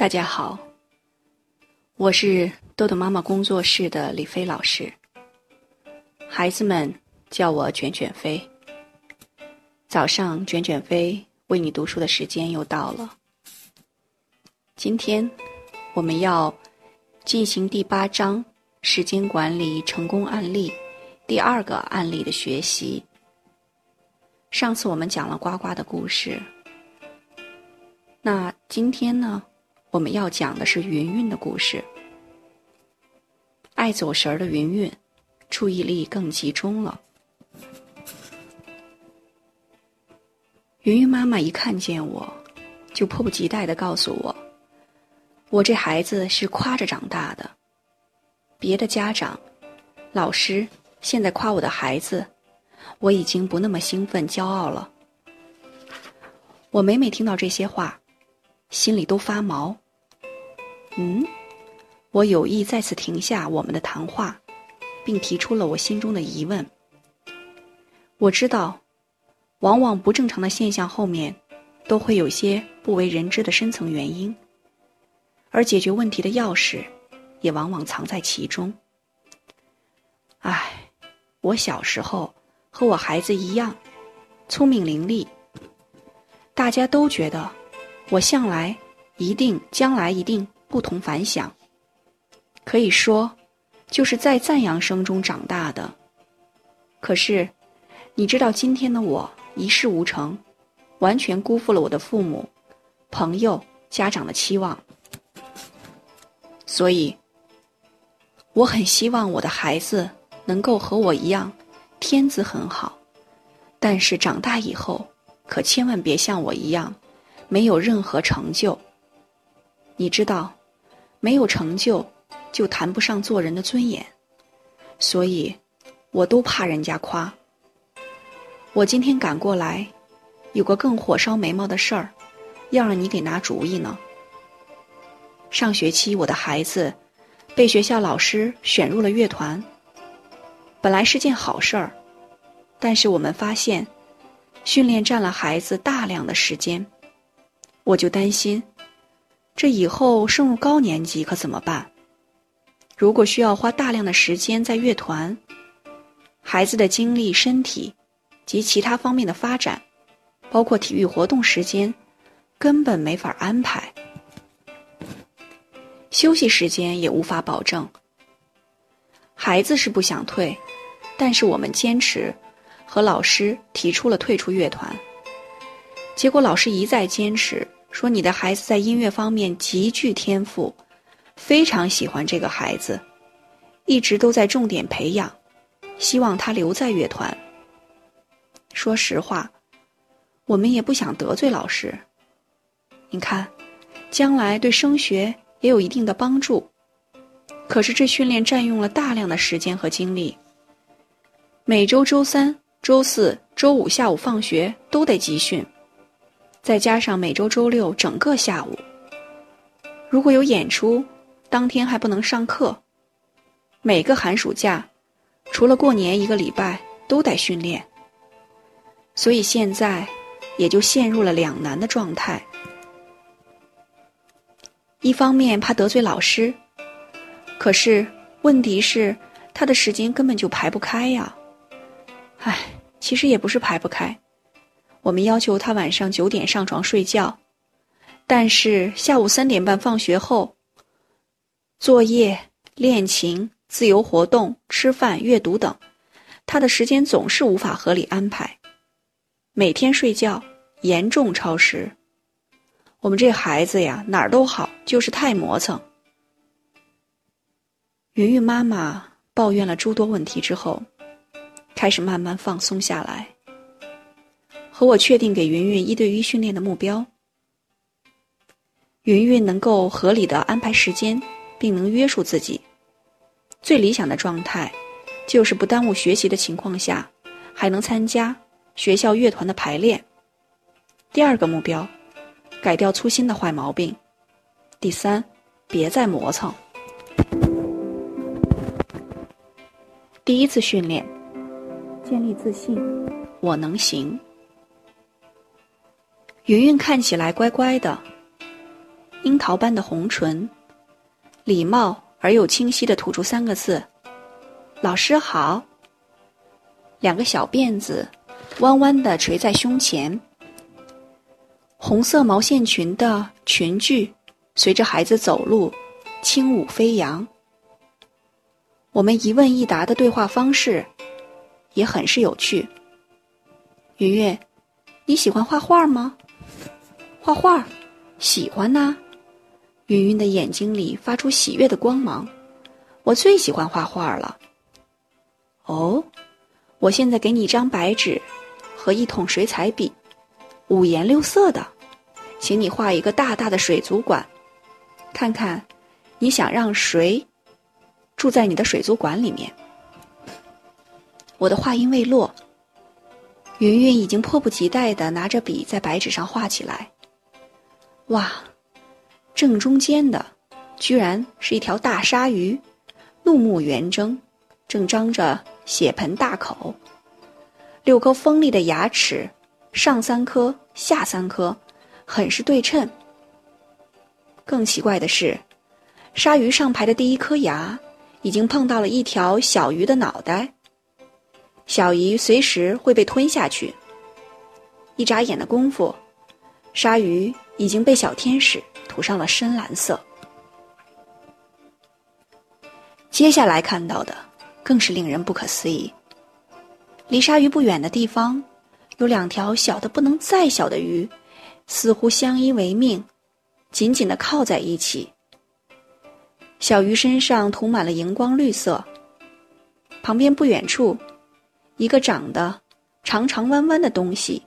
大家好，我是豆豆妈妈工作室的李飞老师。孩子们叫我卷卷飞。早上卷卷飞为你读书的时间又到了。今天我们要进行第八章时间管理成功案例第二个案例的学习。上次我们讲了呱呱的故事，那今天呢？我们要讲的是云云的故事。爱走神儿的云云，注意力更集中了。云云妈妈一看见我，就迫不及待的告诉我：“我这孩子是夸着长大的。别的家长、老师现在夸我的孩子，我已经不那么兴奋、骄傲了。”我每每听到这些话。心里都发毛。嗯，我有意再次停下我们的谈话，并提出了我心中的疑问。我知道，往往不正常的现象后面，都会有些不为人知的深层原因，而解决问题的钥匙，也往往藏在其中。唉，我小时候和我孩子一样，聪明伶俐，大家都觉得。我向来一定，将来一定不同凡响。可以说，就是在赞扬声中长大的。可是，你知道今天的我一事无成，完全辜负了我的父母、朋友、家长的期望。所以，我很希望我的孩子能够和我一样，天资很好。但是长大以后，可千万别像我一样。没有任何成就，你知道，没有成就就谈不上做人的尊严，所以，我都怕人家夸。我今天赶过来，有个更火烧眉毛的事儿，要让你给拿主意呢。上学期我的孩子被学校老师选入了乐团，本来是件好事儿，但是我们发现，训练占了孩子大量的时间。我就担心，这以后升入高年级可怎么办？如果需要花大量的时间在乐团，孩子的精力、身体及其他方面的发展，包括体育活动时间，根本没法安排。休息时间也无法保证。孩子是不想退，但是我们坚持，和老师提出了退出乐团。结果老师一再坚持。说你的孩子在音乐方面极具天赋，非常喜欢这个孩子，一直都在重点培养，希望他留在乐团。说实话，我们也不想得罪老师。你看，将来对升学也有一定的帮助。可是这训练占用了大量的时间和精力，每周周三、周四周五下午放学都得集训。再加上每周周六整个下午，如果有演出，当天还不能上课。每个寒暑假，除了过年一个礼拜都得训练。所以现在也就陷入了两难的状态。一方面怕得罪老师，可是问题是他的时间根本就排不开呀。唉，其实也不是排不开。我们要求他晚上九点上床睡觉，但是下午三点半放学后，作业、练琴、自由活动、吃饭、阅读等，他的时间总是无法合理安排。每天睡觉严重超时。我们这孩子呀，哪儿都好，就是太磨蹭。云云妈妈抱怨了诸多问题之后，开始慢慢放松下来。和我确定给云云一对一训练的目标，云云能够合理的安排时间，并能约束自己。最理想的状态，就是不耽误学习的情况下，还能参加学校乐团的排练。第二个目标，改掉粗心的坏毛病。第三，别再磨蹭。第一次训练，建立自信，我能行。云云看起来乖乖的，樱桃般的红唇，礼貌而又清晰的吐出三个字：“老师好。”两个小辫子弯弯的垂在胸前，红色毛线裙的裙裾随着孩子走路轻舞飞扬。我们一问一答的对话方式也很是有趣。云云，你喜欢画画吗？画画，喜欢呐。云云的眼睛里发出喜悦的光芒。我最喜欢画画了。哦，我现在给你一张白纸和一桶水彩笔，五颜六色的，请你画一个大大的水族馆，看看你想让谁住在你的水族馆里面。我的话音未落。云云已经迫不及待地拿着笔在白纸上画起来。哇，正中间的，居然是一条大鲨鱼，怒目圆睁，正张着血盆大口，六颗锋利的牙齿，上三颗，下三颗，很是对称。更奇怪的是，鲨鱼上排的第一颗牙，已经碰到了一条小鱼的脑袋。小鱼随时会被吞下去。一眨眼的功夫，鲨鱼已经被小天使涂上了深蓝色。接下来看到的更是令人不可思议。离鲨鱼不远的地方，有两条小的不能再小的鱼，似乎相依为命，紧紧的靠在一起。小鱼身上涂满了荧光绿色。旁边不远处。一个长得长长弯弯的东西，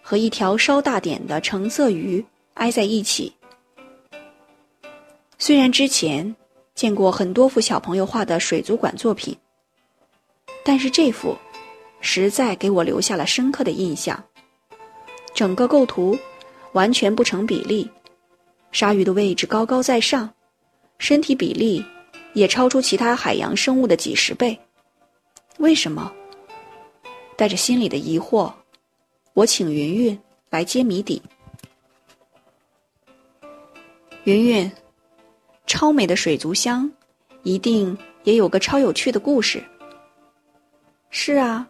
和一条稍大点的橙色鱼挨在一起。虽然之前见过很多幅小朋友画的水族馆作品，但是这幅实在给我留下了深刻的印象。整个构图完全不成比例，鲨鱼的位置高高在上，身体比例也超出其他海洋生物的几十倍。为什么？带着心里的疑惑，我请云云来揭谜底。云云，超美的水族箱，一定也有个超有趣的故事。是啊，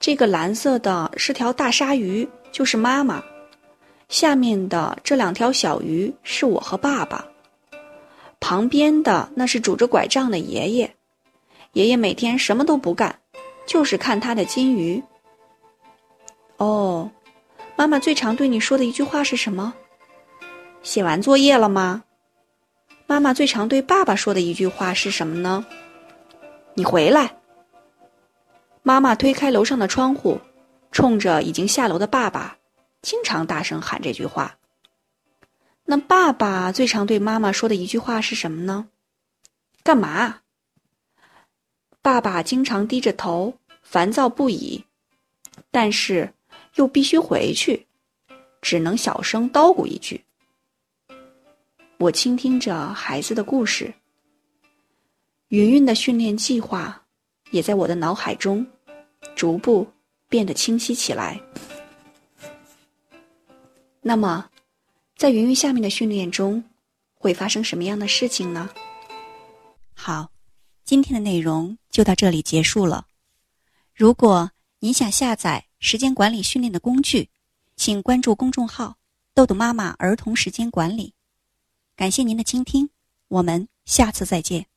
这个蓝色的是条大鲨鱼，就是妈妈；下面的这两条小鱼是我和爸爸；旁边的那是拄着拐杖的爷爷，爷爷每天什么都不干。就是看他的金鱼。哦，妈妈最常对你说的一句话是什么？写完作业了吗？妈妈最常对爸爸说的一句话是什么呢？你回来。妈妈推开楼上的窗户，冲着已经下楼的爸爸，经常大声喊这句话。那爸爸最常对妈妈说的一句话是什么呢？干嘛？爸爸经常低着头，烦躁不已，但是又必须回去，只能小声叨咕一句。我倾听着孩子的故事，云云的训练计划也在我的脑海中逐步变得清晰起来。那么，在云云下面的训练中，会发生什么样的事情呢？好。今天的内容就到这里结束了。如果您想下载时间管理训练的工具，请关注公众号“豆豆妈妈儿童时间管理”。感谢您的倾听，我们下次再见。